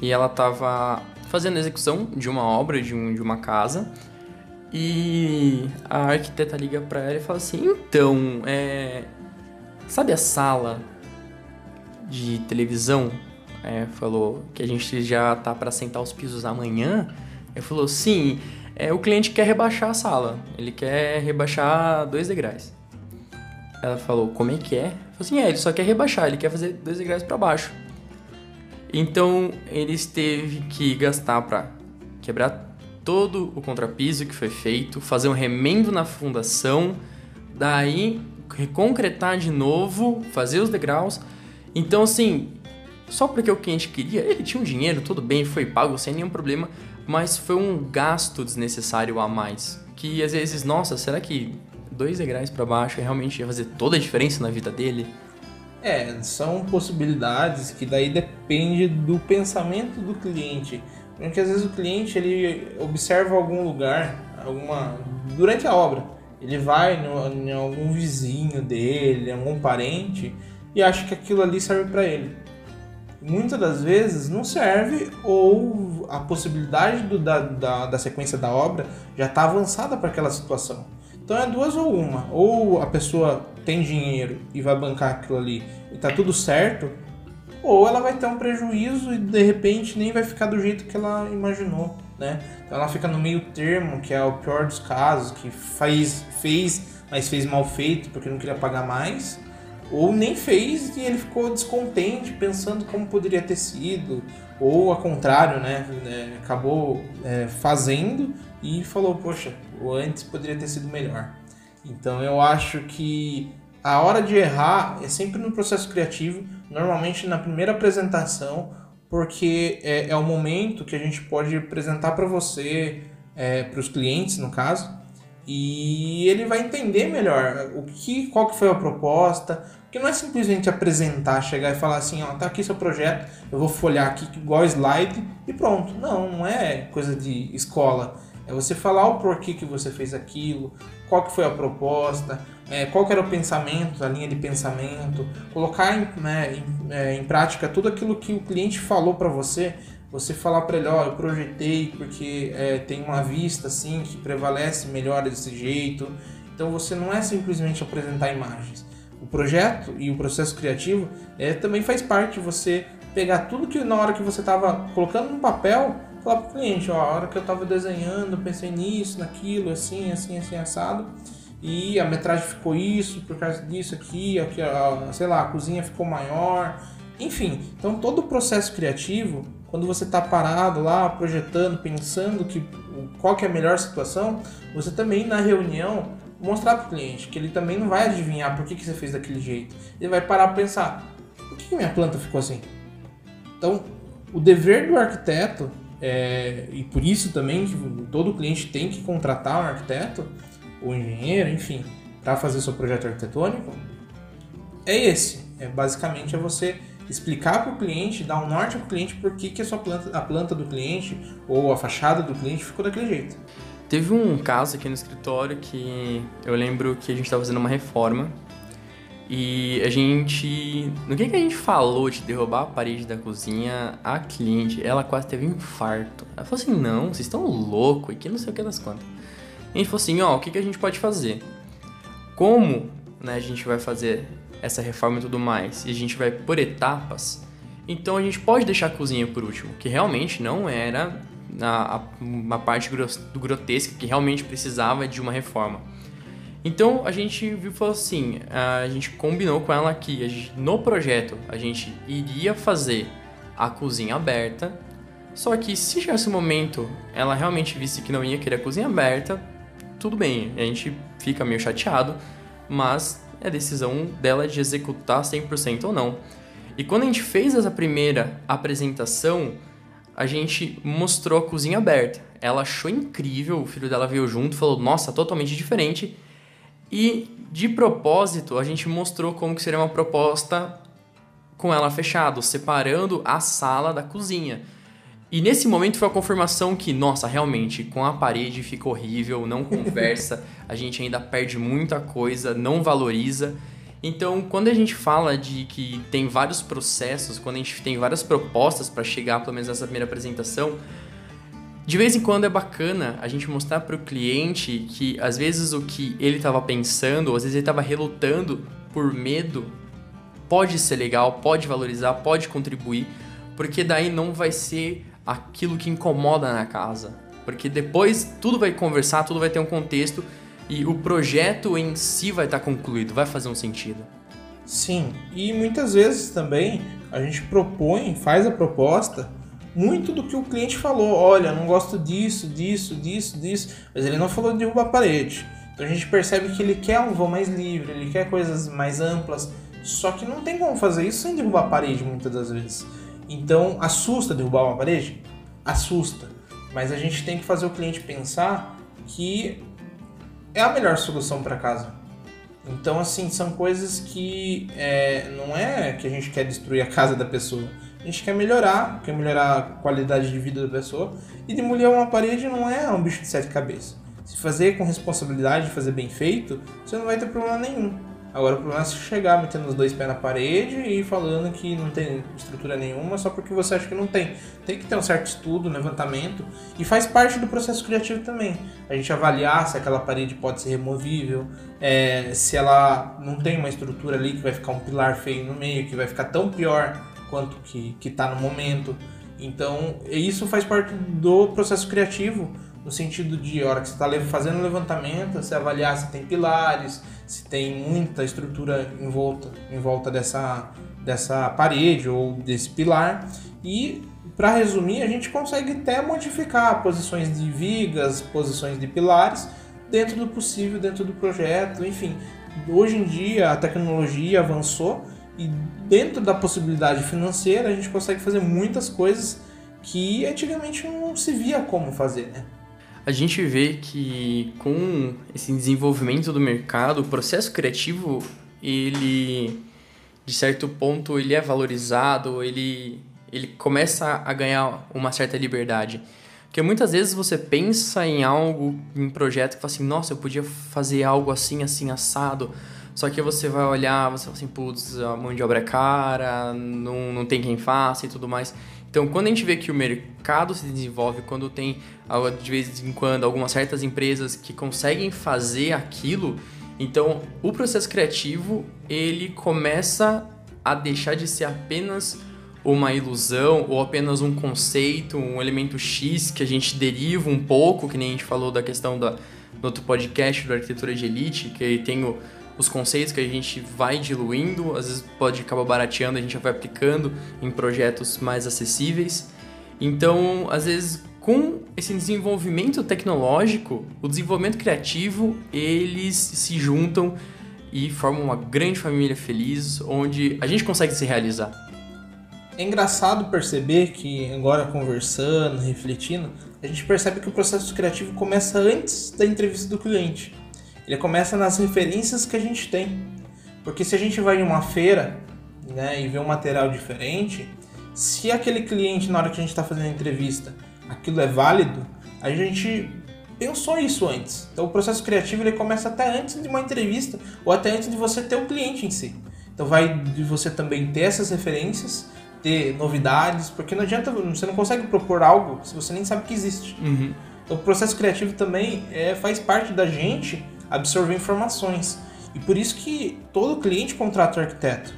e ela estava fazendo a execução de uma obra, de, um, de uma casa, e a arquiteta liga pra ela e fala assim: então, é. Sabe a sala de televisão? É, falou que a gente já tá para sentar os pisos amanhã. Ele falou: sim, é, o cliente quer rebaixar a sala. Ele quer rebaixar dois degraus. Ela falou: como é que é? Falou assim: é, ele só quer rebaixar, ele quer fazer dois degraus para baixo. Então eles teve que gastar para quebrar todo o contrapiso que foi feito, fazer um remendo na fundação, daí reconcretar de novo, fazer os degraus. Então, assim, só porque o cliente queria, ele tinha um dinheiro, tudo bem, foi pago sem nenhum problema, mas foi um gasto desnecessário a mais. Que às vezes, nossa, será que dois degraus para baixo realmente ia fazer toda a diferença na vida dele? É, são possibilidades que daí depende do pensamento do cliente. Porque às vezes o cliente ele observa algum lugar, alguma durante a obra, ele vai no, em algum vizinho dele, algum parente e acha que aquilo ali serve para ele. Muitas das vezes não serve ou a possibilidade do, da, da, da sequência da obra já está avançada para aquela situação. Então é duas ou uma. Ou a pessoa tem dinheiro e vai bancar aquilo ali e tá tudo certo, ou ela vai ter um prejuízo e de repente nem vai ficar do jeito que ela imaginou, né? Então ela fica no meio termo, que é o pior dos casos, que faz, fez, mas fez mal feito porque não queria pagar mais, ou nem fez e ele ficou descontente pensando como poderia ter sido, ou ao contrário, né? É, acabou é, fazendo e falou, poxa, o antes poderia ter sido melhor. Então eu acho que a hora de errar é sempre no processo criativo, normalmente na primeira apresentação, porque é, é o momento que a gente pode apresentar para você, é, para os clientes no caso, e ele vai entender melhor o que, qual que foi a proposta, porque não é simplesmente apresentar, chegar e falar assim, ó, tá aqui seu projeto, eu vou folhar aqui igual slide e pronto. Não, não é coisa de escola. É você falar o porquê que você fez aquilo, qual que foi a proposta, é, qual era o pensamento, a linha de pensamento, colocar em, né, em, é, em prática tudo aquilo que o cliente falou para você, você falar para ele, ó, oh, eu projetei porque é, tem uma vista assim que prevalece melhor desse jeito. Então você não é simplesmente apresentar imagens. O projeto e o processo criativo é, também faz parte de você pegar tudo que na hora que você estava colocando no papel, falar para o cliente, ó, a hora que eu estava desenhando, pensei nisso, naquilo, assim, assim, assim, assado e a metragem ficou isso por causa disso aqui, aqui a, sei lá, a cozinha ficou maior, enfim. Então todo o processo criativo, quando você está parado lá projetando, pensando que qual que é a melhor situação, você também na reunião mostrar para o cliente que ele também não vai adivinhar por que, que você fez daquele jeito. Ele vai parar para pensar, por que, que minha planta ficou assim? Então o dever do arquiteto é, e por isso também que todo cliente tem que contratar um arquiteto o engenheiro, enfim, para fazer seu projeto arquitetônico, é esse. É basicamente é você explicar para o cliente, dar um norte para o cliente por que, que a sua planta, a planta do cliente ou a fachada do cliente ficou daquele jeito. Teve um caso aqui no escritório que eu lembro que a gente estava fazendo uma reforma e a gente. No que, que a gente falou de derrubar a parede da cozinha, a cliente, ela quase teve um infarto. Ela falou assim: não, vocês estão loucos, e que não sei o que das quantas. A gente falou assim, ó, o que, que a gente pode fazer? Como né, a gente vai fazer essa reforma e tudo mais, e a gente vai por etapas, então a gente pode deixar a cozinha por último, que realmente não era a, a, uma parte do grotesca que realmente precisava de uma reforma. Então a gente viu falou assim, a gente combinou com ela que gente, no projeto a gente iria fazer a cozinha aberta, só que se chegasse um momento ela realmente visse que não ia querer a cozinha aberta, tudo bem, a gente fica meio chateado, mas é decisão dela de executar 100% ou não. E quando a gente fez essa primeira apresentação, a gente mostrou a cozinha aberta. Ela achou incrível, o filho dela veio junto, falou: "Nossa, totalmente diferente". E de propósito, a gente mostrou como que seria uma proposta com ela fechado, separando a sala da cozinha. E nesse momento foi a confirmação que, nossa, realmente, com a parede fica horrível, não conversa, a gente ainda perde muita coisa, não valoriza. Então, quando a gente fala de que tem vários processos, quando a gente tem várias propostas para chegar, pelo menos nessa primeira apresentação, de vez em quando é bacana a gente mostrar para o cliente que às vezes o que ele estava pensando, ou às vezes ele estava relutando por medo, pode ser legal, pode valorizar, pode contribuir, porque daí não vai ser aquilo que incomoda na casa. Porque depois tudo vai conversar, tudo vai ter um contexto e o projeto em si vai estar concluído, vai fazer um sentido. Sim, e muitas vezes também a gente propõe, faz a proposta muito do que o cliente falou. Olha, não gosto disso, disso, disso, disso, mas ele não falou de derrubar a parede. Então a gente percebe que ele quer um voo mais livre, ele quer coisas mais amplas, só que não tem como fazer isso sem derrubar a parede muitas das vezes. Então, assusta derrubar uma parede? Assusta. Mas a gente tem que fazer o cliente pensar que é a melhor solução para casa. Então, assim, são coisas que é, não é que a gente quer destruir a casa da pessoa. A gente quer melhorar, quer melhorar a qualidade de vida da pessoa. E demolir uma parede não é um bicho de sete cabeças. Se fazer com responsabilidade, fazer bem feito, você não vai ter problema nenhum. Agora o problema é chegar metendo os dois pés na parede e falando que não tem estrutura nenhuma só porque você acha que não tem. Tem que ter um certo estudo, levantamento e faz parte do processo criativo também. A gente avaliar se aquela parede pode ser removível, é, se ela não tem uma estrutura ali que vai ficar um pilar feio no meio, que vai ficar tão pior quanto que está no momento. Então, isso faz parte do processo criativo, no sentido de, hora que você está fazendo o levantamento, você avaliar se tem pilares, se tem muita estrutura em volta, em volta dessa, dessa parede ou desse pilar. E, para resumir, a gente consegue até modificar posições de vigas, posições de pilares, dentro do possível, dentro do projeto, enfim. Hoje em dia a tecnologia avançou e dentro da possibilidade financeira a gente consegue fazer muitas coisas que antigamente não se via como fazer, né? A gente vê que com esse desenvolvimento do mercado, o processo criativo, ele de certo ponto ele é valorizado, ele ele começa a ganhar uma certa liberdade. Porque muitas vezes você pensa em algo, em projeto que fala assim, nossa, eu podia fazer algo assim, assim, assado. Só que você vai olhar, você fala assim, putz, a mão de obra é cara, não, não tem quem faça e tudo mais. Então, quando a gente vê que o mercado se desenvolve, quando tem, de vez em quando, algumas certas empresas que conseguem fazer aquilo, então o processo criativo, ele começa a deixar de ser apenas uma ilusão ou apenas um conceito, um elemento X que a gente deriva um pouco, que nem a gente falou da questão da, no outro podcast do Arquitetura de Elite, que tem o, os conceitos que a gente vai diluindo, às vezes pode acabar barateando, a gente vai aplicando em projetos mais acessíveis. Então, às vezes, com esse desenvolvimento tecnológico, o desenvolvimento criativo, eles se juntam e formam uma grande família feliz, onde a gente consegue se realizar. É engraçado perceber que agora conversando, refletindo, a gente percebe que o processo criativo começa antes da entrevista do cliente. Ele começa nas referências que a gente tem. Porque se a gente vai em uma feira né, e vê um material diferente, se aquele cliente, na hora que a gente está fazendo a entrevista, aquilo é válido, a gente pensou isso antes. Então o processo criativo ele começa até antes de uma entrevista ou até antes de você ter o cliente em si. Então vai de você também ter essas referências, ter novidades, porque não adianta, você não consegue propor algo se você nem sabe que existe. Uhum. Então o processo criativo também é, faz parte da gente absorver informações. E por isso que todo cliente contrata o arquiteto.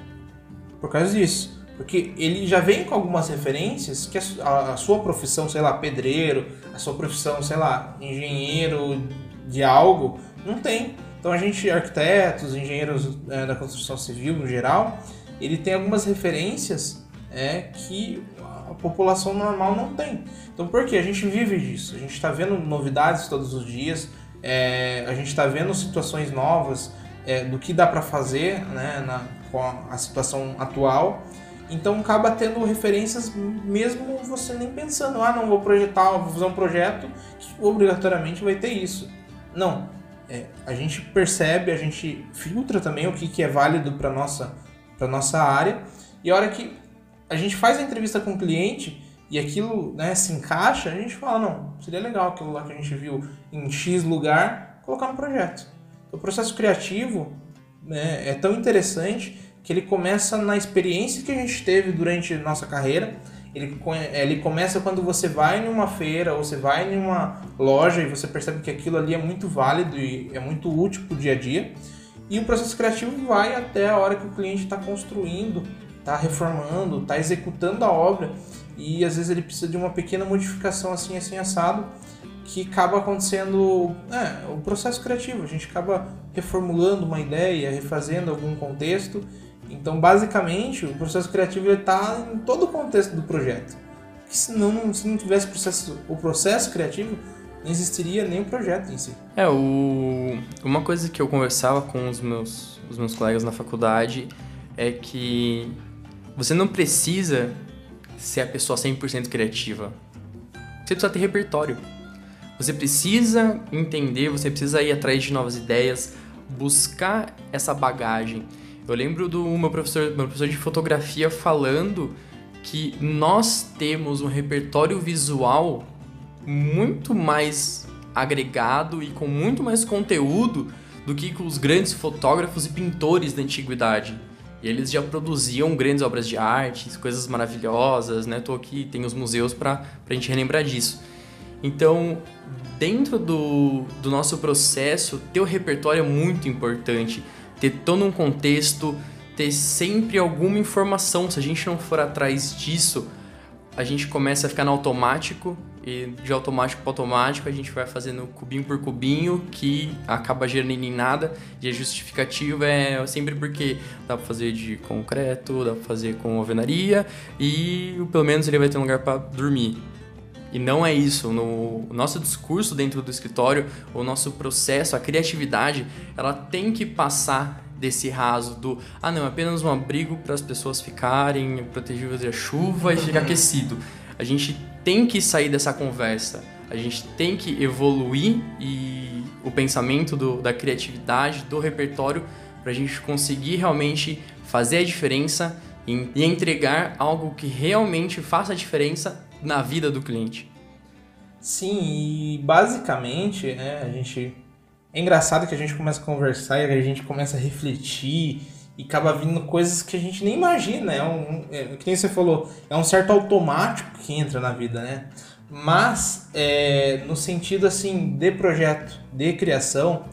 Por causa disso. Porque ele já vem com algumas referências que a, sua profissão, sei lá, pedreiro, a sua profissão, sei lá, engenheiro de algo, não tem. Então a gente, arquitetos, engenheiros é, da construção civil no geral, ele tem algumas referências é, que a população normal não tem. Então por quê? A gente vive disso. A gente está vendo novidades todos os dias, é, a gente está vendo situações novas é, do que dá para fazer né, na, com a, situação atual. Então acaba tendo referências mesmo você nem pensando, ah, não vou projetar, vou fazer um projeto que obrigatoriamente vai ter isso. Não, é, a gente percebe, a gente filtra também o que, que é válido para nossa para nossa área e a hora que a gente faz a entrevista com o cliente e aquilo né, se encaixa, a gente fala, não, seria legal aquilo lá que a gente viu em X lugar, colocar no projeto. O processo criativo né, é tão interessante que ele começa na experiência que a gente teve durante nossa carreira. Ele, ele começa quando você vai numa feira ou você vai em uma loja e você percebe que aquilo ali é muito válido e é muito útil para o dia a dia. E o processo criativo vai até a hora que o cliente está construindo, está reformando, está executando a obra e às vezes ele precisa de uma pequena modificação assim, assim, assado, que acaba acontecendo é, o processo criativo. A gente acaba reformulando uma ideia, refazendo algum contexto. Então, basicamente, o processo criativo está em todo o contexto do projeto. Porque senão, se não tivesse processo, o processo criativo, não existiria nem o projeto em si. É, o... uma coisa que eu conversava com os meus, os meus colegas na faculdade é que você não precisa ser a pessoa 100% criativa. Você precisa ter repertório. Você precisa entender, você precisa ir atrás de novas ideias, buscar essa bagagem. Eu lembro do meu professor, meu professor de fotografia falando que nós temos um repertório visual muito mais agregado e com muito mais conteúdo do que com os grandes fotógrafos e pintores da antiguidade. E eles já produziam grandes obras de arte, coisas maravilhosas, né? Tô aqui, tem os museus para a gente relembrar disso. Então, dentro do, do nosso processo, ter o repertório é muito importante. Ter todo um contexto, ter sempre alguma informação. Se a gente não for atrás disso, a gente começa a ficar no automático e de automático para automático a gente vai fazendo cubinho por cubinho que acaba gerando em nada e a justificativa é sempre porque dá para fazer de concreto, dá para fazer com alvenaria e pelo menos ele vai ter um lugar para dormir. E não é isso. No nosso discurso dentro do escritório, o nosso processo, a criatividade, ela tem que passar desse raso do ah não, é apenas um abrigo para as pessoas ficarem protegidas da chuva e ficar aquecido. A gente tem que sair dessa conversa. A gente tem que evoluir e o pensamento do, da criatividade, do repertório, para a gente conseguir realmente fazer a diferença e, e entregar algo que realmente faça a diferença na vida do cliente. Sim, e basicamente, né, a gente. É engraçado que a gente começa a conversar e a gente começa a refletir e acaba vindo coisas que a gente nem imagina. É um, é, que nem você falou, é um certo automático que entra na vida, né? Mas, é, no sentido assim, de projeto, de criação,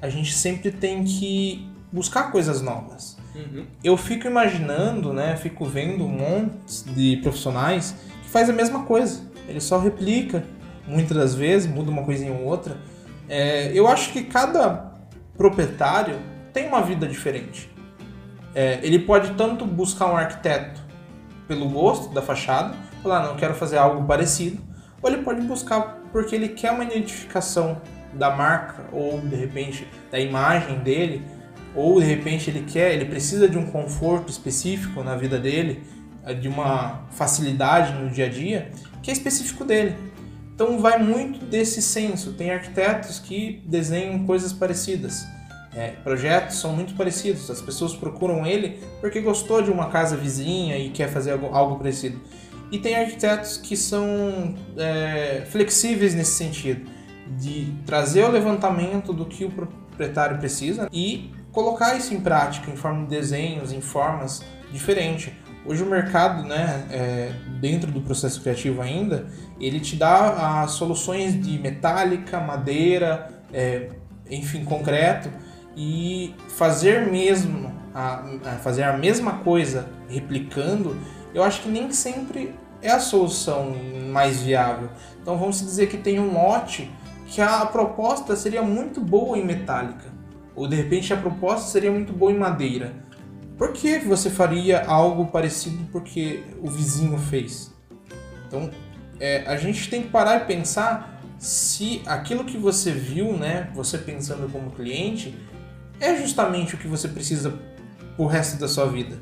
a gente sempre tem que buscar coisas novas. Uhum. Eu fico imaginando, né? Fico vendo um monte de profissionais que faz a mesma coisa. Ele só replica, muitas das vezes, muda uma coisinha ou outra. É, eu acho que cada proprietário tem uma vida diferente. É, ele pode tanto buscar um arquiteto pelo gosto da fachada, falar, não, quero fazer algo parecido, ou ele pode buscar porque ele quer uma identificação da marca ou de repente da imagem dele, ou de repente ele quer, ele precisa de um conforto específico na vida dele, de uma facilidade no dia a dia, que é específico dele. Então vai muito desse senso. Tem arquitetos que desenham coisas parecidas. É, projetos são muito parecidos. As pessoas procuram ele porque gostou de uma casa vizinha e quer fazer algo, algo parecido. E tem arquitetos que são é, flexíveis nesse sentido, de trazer o levantamento do que o proprietário precisa e colocar isso em prática, em forma de desenhos, em formas diferentes. Hoje o mercado, né, é, dentro do processo criativo ainda, ele te dá as soluções de metálica, madeira, é, enfim, concreto, e fazer mesmo, a, a fazer a mesma coisa replicando eu acho que nem sempre é a solução mais viável. Então vamos dizer que tem um lote que a proposta seria muito boa em metálica, ou de repente a proposta seria muito boa em madeira. Por que você faria algo parecido porque o vizinho fez? Então é, a gente tem que parar e pensar se aquilo que você viu, né, você pensando como cliente, é justamente o que você precisa pro resto da sua vida.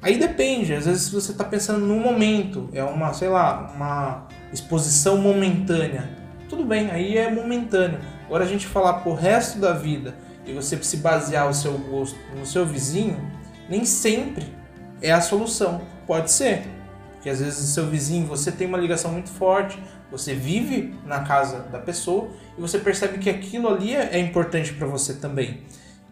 Aí depende, às vezes você está pensando no momento, é uma, sei lá, uma exposição momentânea. Tudo bem, aí é momentâneo. Agora a gente falar pro resto da vida e você se basear o seu gosto no seu vizinho, nem sempre é a solução. Pode ser, porque às vezes o seu vizinho, você tem uma ligação muito forte, você vive na casa da pessoa e você percebe que aquilo ali é importante para você também.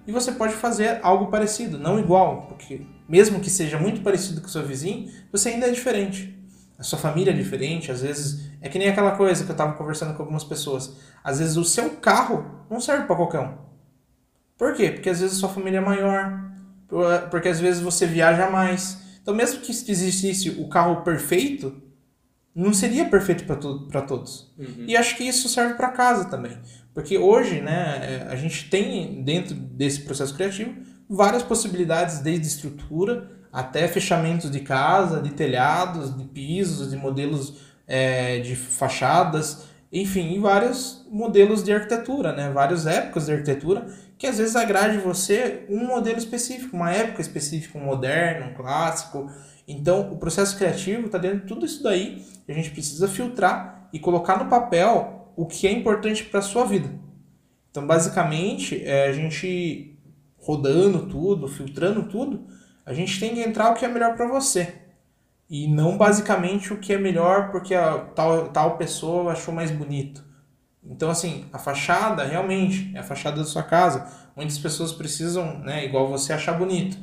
E você pode fazer algo parecido, não igual, porque mesmo que seja muito parecido com o seu vizinho, você ainda é diferente. A sua família é diferente, às vezes é que nem aquela coisa que eu estava conversando com algumas pessoas. Às vezes o seu carro não serve para qualquer um. Por quê? Porque às vezes a sua família é maior, porque às vezes você viaja mais. Então, mesmo que existisse o carro perfeito, não seria perfeito para to todos. Uhum. E acho que isso serve para casa também. Porque hoje, né, é, a gente tem dentro desse processo criativo várias possibilidades, desde estrutura até fechamentos de casa, de telhados, de pisos, de modelos é, de fachadas, enfim, vários modelos de arquitetura, né? Várias épocas de arquitetura que às vezes agrade você um modelo específico, uma época específica, um moderno, um clássico. Então, o processo criativo está dentro de tudo isso daí. A gente precisa filtrar e colocar no papel o que é importante para sua vida. Então, basicamente, é, a gente rodando tudo, filtrando tudo, a gente tem que entrar o que é melhor para você. E não basicamente o que é melhor porque a tal, tal pessoa achou mais bonito. Então, assim, a fachada realmente é a fachada da sua casa. Muitas pessoas precisam, né, igual você, achar bonito.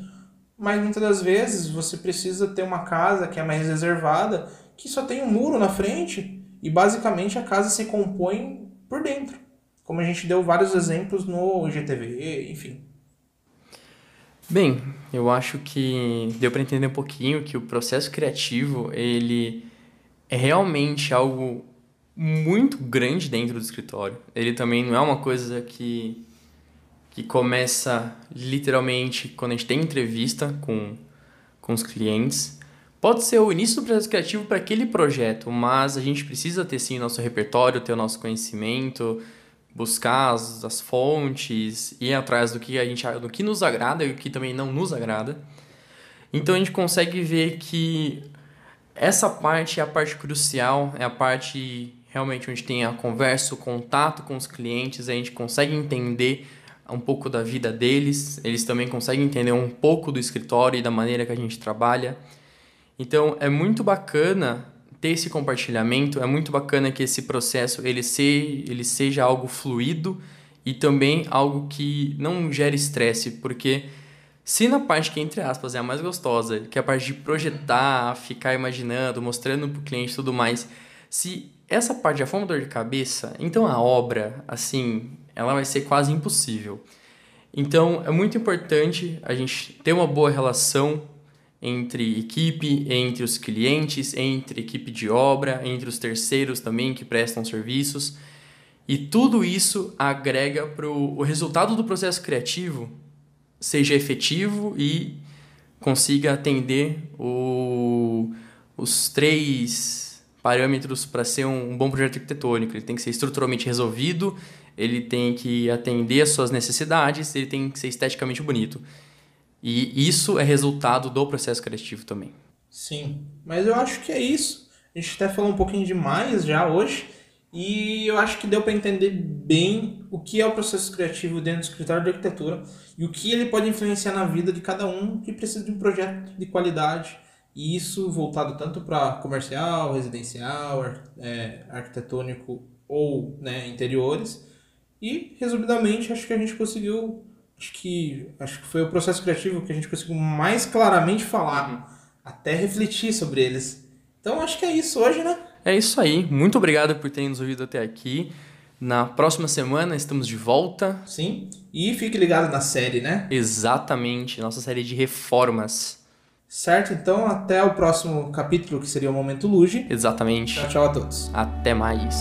Mas muitas das vezes você precisa ter uma casa que é mais reservada, que só tem um muro na frente e basicamente a casa se compõe por dentro. Como a gente deu vários exemplos no IGTV, enfim. Bem, eu acho que deu para entender um pouquinho que o processo criativo, ele é realmente algo muito grande dentro do escritório. Ele também não é uma coisa que que começa literalmente quando a gente tem entrevista com, com os clientes. Pode ser o início do processo criativo para aquele projeto, mas a gente precisa ter sim o nosso repertório, ter o nosso conhecimento, buscar as, as fontes, ir atrás do que a gente do que nos agrada e o que também não nos agrada. Então a gente consegue ver que essa parte é a parte crucial, é a parte realmente onde tem a conversa, o contato com os clientes, a gente consegue entender um pouco da vida deles, eles também conseguem entender um pouco do escritório e da maneira que a gente trabalha. Então é muito bacana ter esse compartilhamento, é muito bacana que esse processo ele, se, ele seja algo fluido e também algo que não gere estresse, porque se na parte que, entre aspas, é a mais gostosa, que é a parte de projetar, ficar imaginando, mostrando para o cliente e tudo mais, se essa parte já for uma dor de cabeça, então a obra, assim, ela vai ser quase impossível. Então, é muito importante a gente ter uma boa relação entre equipe, entre os clientes, entre equipe de obra, entre os terceiros também que prestam serviços. E tudo isso agrega para o resultado do processo criativo seja efetivo e consiga atender o, os três parâmetros para ser um, um, bom projeto arquitetônico. Ele tem que ser estruturalmente resolvido, ele tem que atender às suas necessidades, ele tem que ser esteticamente bonito. E isso é resultado do processo criativo também. Sim, mas eu acho que é isso. A gente até falou um pouquinho demais já hoje. E eu acho que deu para entender bem o que é o processo criativo dentro do escritório de arquitetura e o que ele pode influenciar na vida de cada um que precisa de um projeto de qualidade. E isso voltado tanto para comercial, residencial, é, arquitetônico ou né, interiores. E, resumidamente, acho que a gente conseguiu. Acho que, acho que foi o processo criativo que a gente conseguiu mais claramente falar, uhum. até refletir sobre eles. Então, acho que é isso hoje, né? É isso aí. Muito obrigado por terem nos ouvido até aqui. Na próxima semana estamos de volta. Sim. E fique ligado na série, né? Exatamente. Nossa série de reformas. Certo, então até o próximo capítulo, que seria o Momento Luge. Exatamente. Tchau, tchau a todos. Até mais.